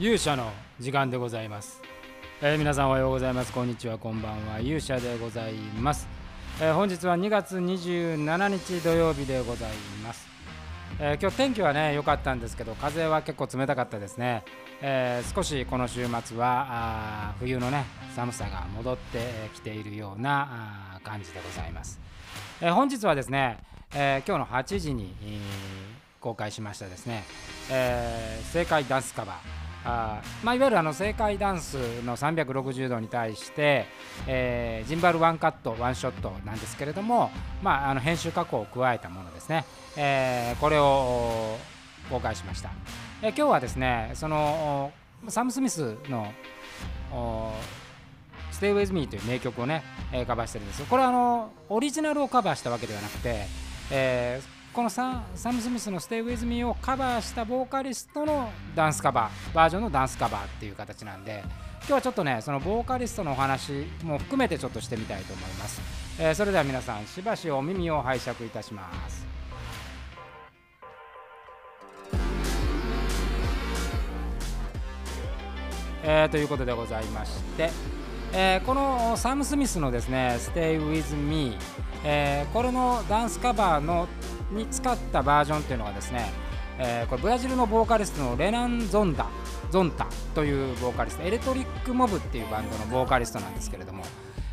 勇者の時間でございます、えー皆さんおはようございます。こんにちは。こんばんは。勇者でございます、えー本日は2月27日土曜日でございます、えー今日天気はね良かったんですけど風は結構冷たかったですね、えー少しこの週末はあ冬のね寒さが戻ってきているようなあ感じでございます、えー本日はですね、えー今日の8時に、えー公開しましたですね、えー正解ダンスカバー。あまあ、いわゆるあの正解ダンスの360度に対して、えージンバルワンカットワンショットなんですけれども、まあ、あの編集加工を加えたものですね、えーこれを公開しました、えー今日はですねそのサム・スミスの Stay With Me という名曲をね、カバーしてるんです。これはあのオリジナルをカバーしたわけではなくて、えーこのサム・スミスの Stay With Me をカバーしたボーカリストのダンスカバーバージョンのダンスカバーっていう形なんで今日はちょっとねそのボーカリストのお話も含めてちょっとしてみたいと思います、えーそれでは皆さんしばしお耳を拝借いたします。えーということでございまして、えーこのサム・スミスのですね「Stay with Me、えーこれのダンスカバーのに使ったバージョンっていうのがですね、えーこれブラジルのボーカリストのレナン・ゾンダゾンタというボーカリストエレトリック・モブっていうバンドのボーカリストなんですけれども、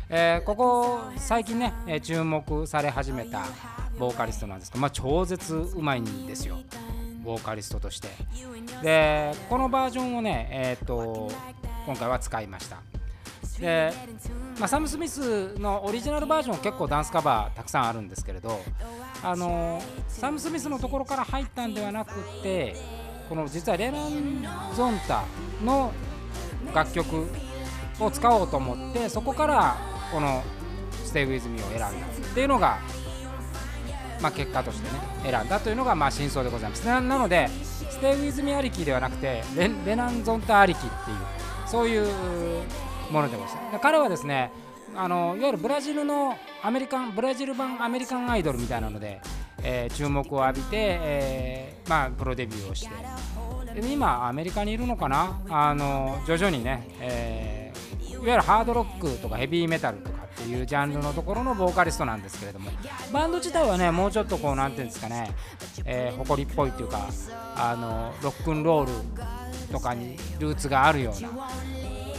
えーここ最近ね、え注目され始めたボーカリストなんですけど、まあ、超絶うまいんですよボーカリストとして。でこのバージョンをね、えー、と今回は使いました。で、まあ、サム・スミスのオリジナルバージョン結構ダンスカバーたくさんあるんですけれどあのサム・スミスのところから入ったんではなくてこの実はレナン・ゾンタの楽曲を使おうと思ってそこからこの「Stay With Me」を選んだっていうのがまあ、結果としてね選んだというのがまあ真相でございます。ななので「ステイ・ウィズ・ミ」ありきではなくてレレナン・ゾンタありきっていうそういうものでございます。彼はですねあのいわゆるブラジルのアメリカンブラジル版アメリカンアイドルみたいなので、えー注目を浴びて、えーまあ、プロデビューをして。で今アメリカにいるのかな？あの徐々にね、えーいわゆるハードロックとかヘビーメタルとかっていうジャンルのところのボーカリストなんですけれどもバンド自体はねもうちょっとこうなんていうんですかね、えー誇りっぽいっていうかあのロックンロールとかにルーツがあるような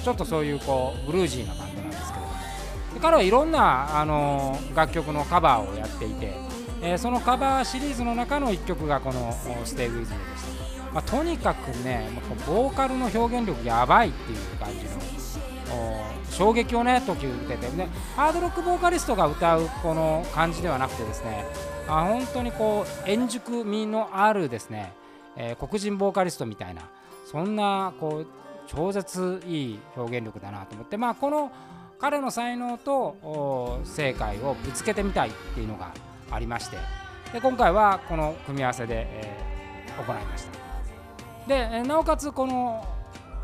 ちょっとそういうこうブルージーなバンドなんですけれどもで彼はいろんなあの楽曲のカバーをやっていて、えーそのカバーシリーズの中の1曲がこの「Stay With Me」でした、まあ、とにかくねボーカルの表現力やばいっていう感じの衝撃をね時受けてねハードロックボーカリストが歌うこの感じではなくてですねあ本当にこう円熟味のあるですね、えー黒人ボーカリストみたいなそんなこう超絶いい表現力だなと思ってまあこの彼の才能と正解をぶつけてみたいっていうのがありましてで今回はこの組み合わせで、えー行いました。でなおかつこの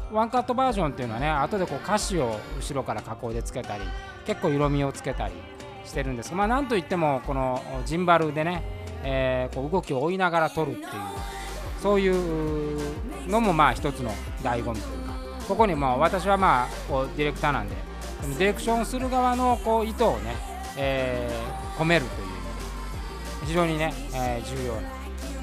ワンカットバージョンっていうのはね後でこう歌詞を後ろから加工でつけたり結構色味をつけたりしてるんです。がまあなんといってもこのジンバルでね、えーこう動きを追いながら撮るっていうそういうのもまあ一つの醍醐味というか。ここにまあ私はまあこうディレクターなんでそのディレクションする側のこう意図をね、えー込めるという非常にね、えー重要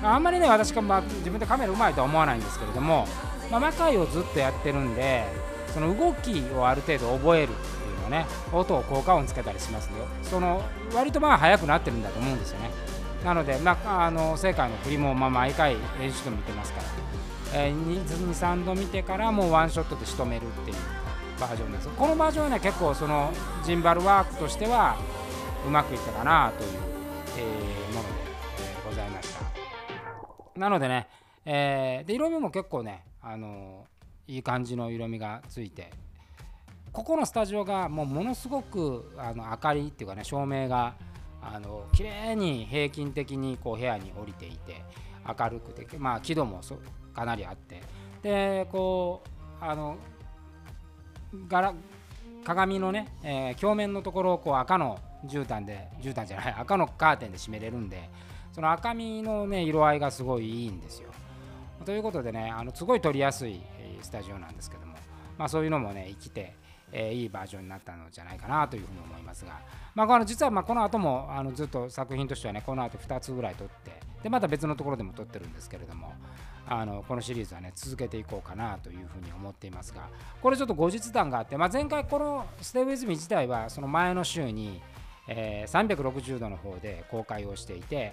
な。あんまりね私が、まあ、自分でカメラうまいとは思わないんですけれども、まあ、魔界をずっとやってるんでその動きをある程度覚えるっていうのね音を効果音つけたりしますよ。その割とまあ速くなってるんだと思うんですよね。なので、まあ、あの正解の振りもまあ毎回練習でも見てますから、えー、23度見てからもうワンショットで仕留めるっていうバージョンですこのバージョンはね結構そのジンバルワークとしてはうまくいったかなという、えもので、えございました。なのでね、えーで色味も結構ね、あのいい感じの色味がついてここのスタジオがもうものすごくあの明かりっていうかね照明があの綺麗に平均的にこう部屋に降りていて明るくてまあ輝度もそかなりあって。でこうあの柄鏡のね、えー表面のところをこう赤の絨毯で絨毯じゃない赤のカーテンで閉めれるんでその赤みのね色合いがすごいいいんですよ。ということでねあのすごい撮りやすいスタジオなんですけども、まあ、そういうのもね生きて、えー、いいバージョンになったのじゃないかなというふうに思いますが、まあ、この実はまあこの後もあのずっと作品としてはねこの後2つぐらい撮ってでまた別のところでも撮ってるんですけれどもあのこのシリーズはね続けていこうかなというふうに思っていますがこれちょっと後日談があって、まあ、前回この「ステイウィズミ自体はその前の週に、えー、360度の方で公開をしていて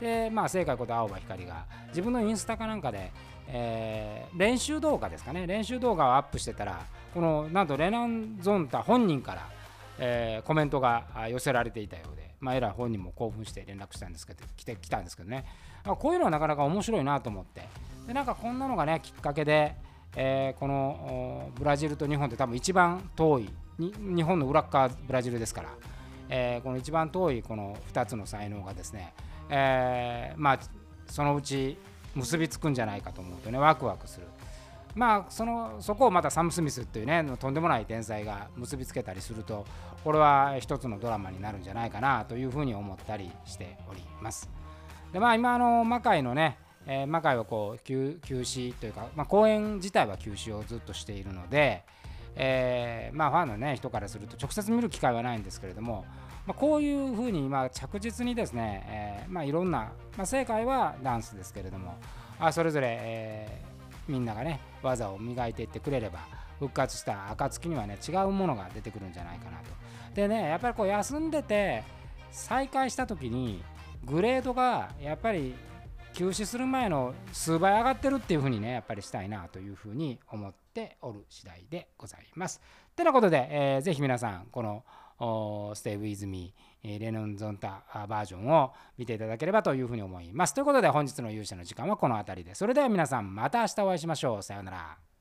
でまあ正解こと青葉光が自分のインスタかなんかで、えー、練習動画ですかね。練習動画をアップしてたらこのなんとレナン・ゾンタ本人から、えー、コメントが寄せられていたようで、まあ、エラー本人も興奮して連絡したんですけど来て来たんですけどね。こういうのはなかなか面白いなと思って。でなんかこんなのがねきっかけで、えー、このブラジルと日本って多分一番遠い日本の裏側ブラジルですから、え、この一番遠いこの2つの才能がですねえ、まあそのうち結びつくんじゃないかと思うとねワクワクする。まあそのそこをまたサム・スミスっていうねとんでもない天才が結びつけたりするとこれは一つのドラマになるんじゃないかなというふうに思ったりしております。でまあ今あの魔界のね、えー、魔界はこう休休止というか、まあ、公演自体は休止をずっとしているので、えー、まあファンのね人からすると直接見る機会はないんですけれどもまあ、こういうふうにま着実にですね、えー、まあ、いろんな、まあ、正解はダンスですけれどもあそれぞれ、えー、みんながね技を磨いていってくれれば復活した暁にはね違うものが出てくるんじゃないかなと。でねやっぱりこう休んでて再開した時にグレードがやっぱり休止する前の数倍上がってるっていうふうにねやっぱりしたいなというふうに思っておる次第でございます。てなことで、えー、ぜひ皆さんこの「Stay With Me レノンゾンタバージョンを見ていただければというふうに思います。ということで本日の勇者の時間はこの辺りで。それでは皆さんまた明日お会いしましょう。さようなら。